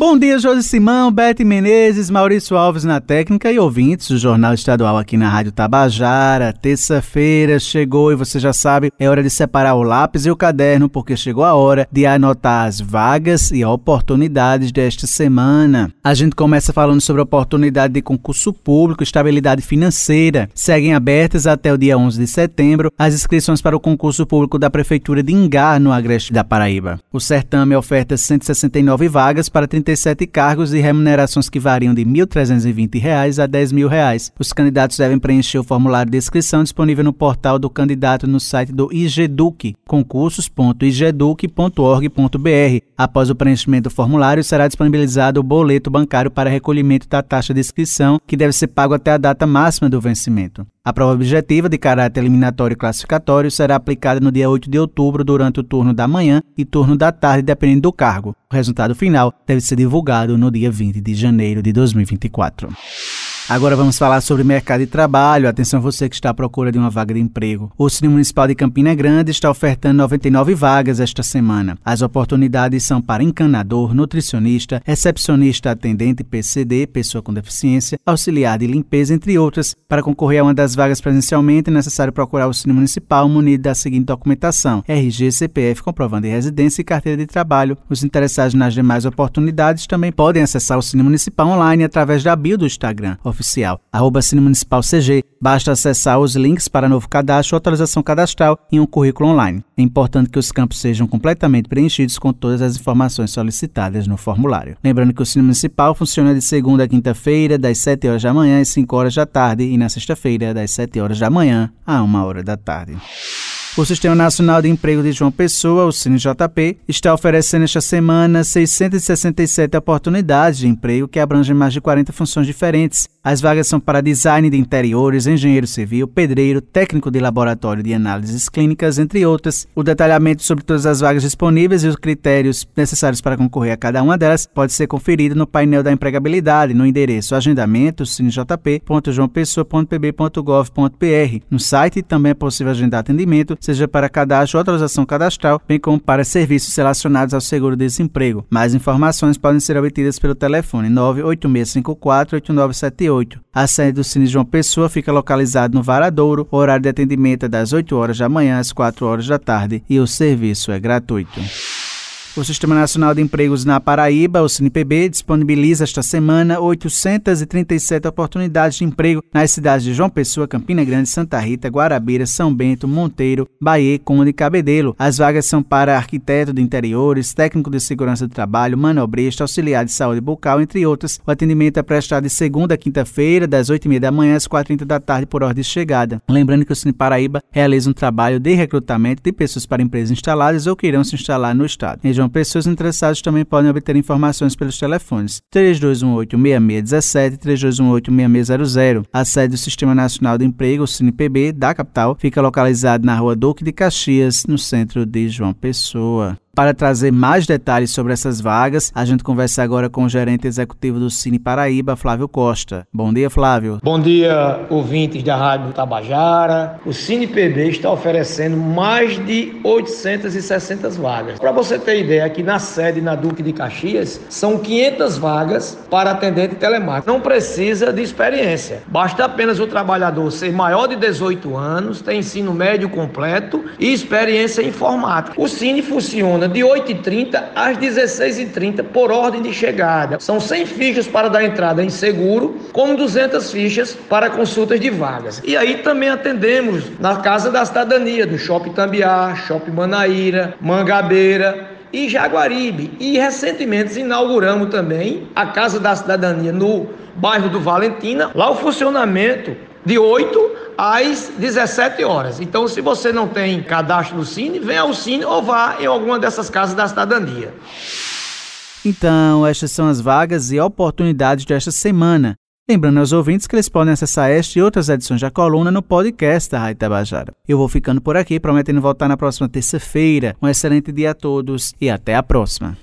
Bom dia, Josi Simão, Bete Menezes, Maurício Alves na técnica e ouvintes do Jornal Estadual aqui na Rádio Tabajara. Terça-feira chegou e você já sabe, é hora de separar o lápis e o caderno, porque chegou a hora de anotar as vagas e oportunidades desta semana. A gente começa falando sobre oportunidade de concurso público, estabilidade financeira. Seguem abertas até o dia 11 de setembro as inscrições para o concurso público da Prefeitura de Ingá, no Agreste da Paraíba. O certame oferta 169 vagas para 30 37 cargos e remunerações que variam de R$ 1.320 a R$ 10.000. Os candidatos devem preencher o formulário de inscrição disponível no portal do candidato no site do IGEDUC, concursos.igeduc.org.br. Após o preenchimento do formulário, será disponibilizado o boleto bancário para recolhimento da taxa de inscrição, que deve ser pago até a data máxima do vencimento. A prova objetiva, de caráter eliminatório e classificatório, será aplicada no dia 8 de outubro durante o turno da manhã e turno da tarde, dependendo do cargo. O resultado final deve ser divulgado no dia 20 de janeiro de 2024. Agora vamos falar sobre mercado de trabalho. Atenção você que está à procura de uma vaga de emprego. O Cine Municipal de Campina Grande está ofertando 99 vagas esta semana. As oportunidades são para encanador, nutricionista, recepcionista atendente PCD, pessoa com deficiência, auxiliar de limpeza, entre outras. Para concorrer a uma das vagas presencialmente, é necessário procurar o Cine Municipal munido da seguinte documentação: RG, CPF, comprovando de residência e carteira de trabalho. Os interessados nas demais oportunidades também podem acessar o Cine Municipal online através da bio do Instagram oficial, arroba Cine Municipal CG. Basta acessar os links para novo cadastro atualização cadastral em um currículo online. É importante que os campos sejam completamente preenchidos com todas as informações solicitadas no formulário. Lembrando que o Cine Municipal funciona de segunda a quinta-feira, das 7 horas da manhã às 5 horas da tarde, e na sexta-feira, das 7 horas da manhã a 1 hora da tarde. O Sistema Nacional de Emprego de João Pessoa, o CineJP, está oferecendo esta semana 667 oportunidades de emprego que abrangem mais de 40 funções diferentes. As vagas são para design de interiores, engenheiro civil, pedreiro, técnico de laboratório de análises clínicas, entre outras. O detalhamento sobre todas as vagas disponíveis e os critérios necessários para concorrer a cada uma delas pode ser conferido no painel da empregabilidade no endereço agendamento cinejp.joaopessoa.pb.gov.br. No site também é possível agendar atendimento, seja para cadastro ou autorização cadastral, bem como para serviços relacionados ao seguro-desemprego. Mais informações podem ser obtidas pelo telefone 98654 8978 a sede do Cine João Pessoa fica localizada no Varadouro. O horário de atendimento é das 8 horas da manhã às 4 horas da tarde e o serviço é gratuito. O Sistema Nacional de Empregos na Paraíba, o SINPB, disponibiliza esta semana 837 oportunidades de emprego nas cidades de João Pessoa, Campina Grande, Santa Rita, Guarabira, São Bento, Monteiro, Bahia, Conde e Cabedelo. As vagas são para arquiteto de interiores, técnico de segurança do trabalho, manobrista, auxiliar de saúde bucal, entre outras. O atendimento é prestado de segunda a quinta-feira, das 8h30 da manhã às 4h30 da tarde, por ordem de chegada. Lembrando que o Cine Paraíba realiza um trabalho de recrutamento de pessoas para empresas instaladas ou que irão se instalar no estado. João Pessoas interessadas também podem obter informações pelos telefones 3218-6617 e 3218-6600. A sede do Sistema Nacional de Emprego, o SINPB, da capital, fica localizada na rua Duque de Caxias, no centro de João Pessoa. Para trazer mais detalhes sobre essas vagas, a gente conversa agora com o gerente executivo do Cine Paraíba, Flávio Costa. Bom dia, Flávio. Bom dia, ouvintes da Rádio Tabajara. O Cine PB está oferecendo mais de 860 vagas. Para você ter ideia, aqui na sede, na Duque de Caxias, são 500 vagas para atendente telemático. Não precisa de experiência. Basta apenas o trabalhador ser maior de 18 anos, ter ensino médio completo e experiência informática. O Cine funciona funciona de 8h30 às 16h30 por ordem de chegada. São 100 fichas para dar entrada em seguro, como 200 fichas para consultas de vagas. E aí também atendemos na Casa da Cidadania, do Shopping Tambiá, Shopping Manaíra, Mangabeira, e Jaguaribe. E recentemente inauguramos também a Casa da Cidadania no bairro do Valentina. Lá o funcionamento de 8 às 17 horas. Então, se você não tem cadastro no Cine, venha ao Cine ou vá em alguma dessas casas da cidadania. Então, estas são as vagas e oportunidades desta semana. Lembrando aos ouvintes que eles podem acessar esta e outras edições da coluna no podcast da Rádio Tabajara. Eu vou ficando por aqui, prometendo voltar na próxima terça-feira. Um excelente dia a todos e até a próxima.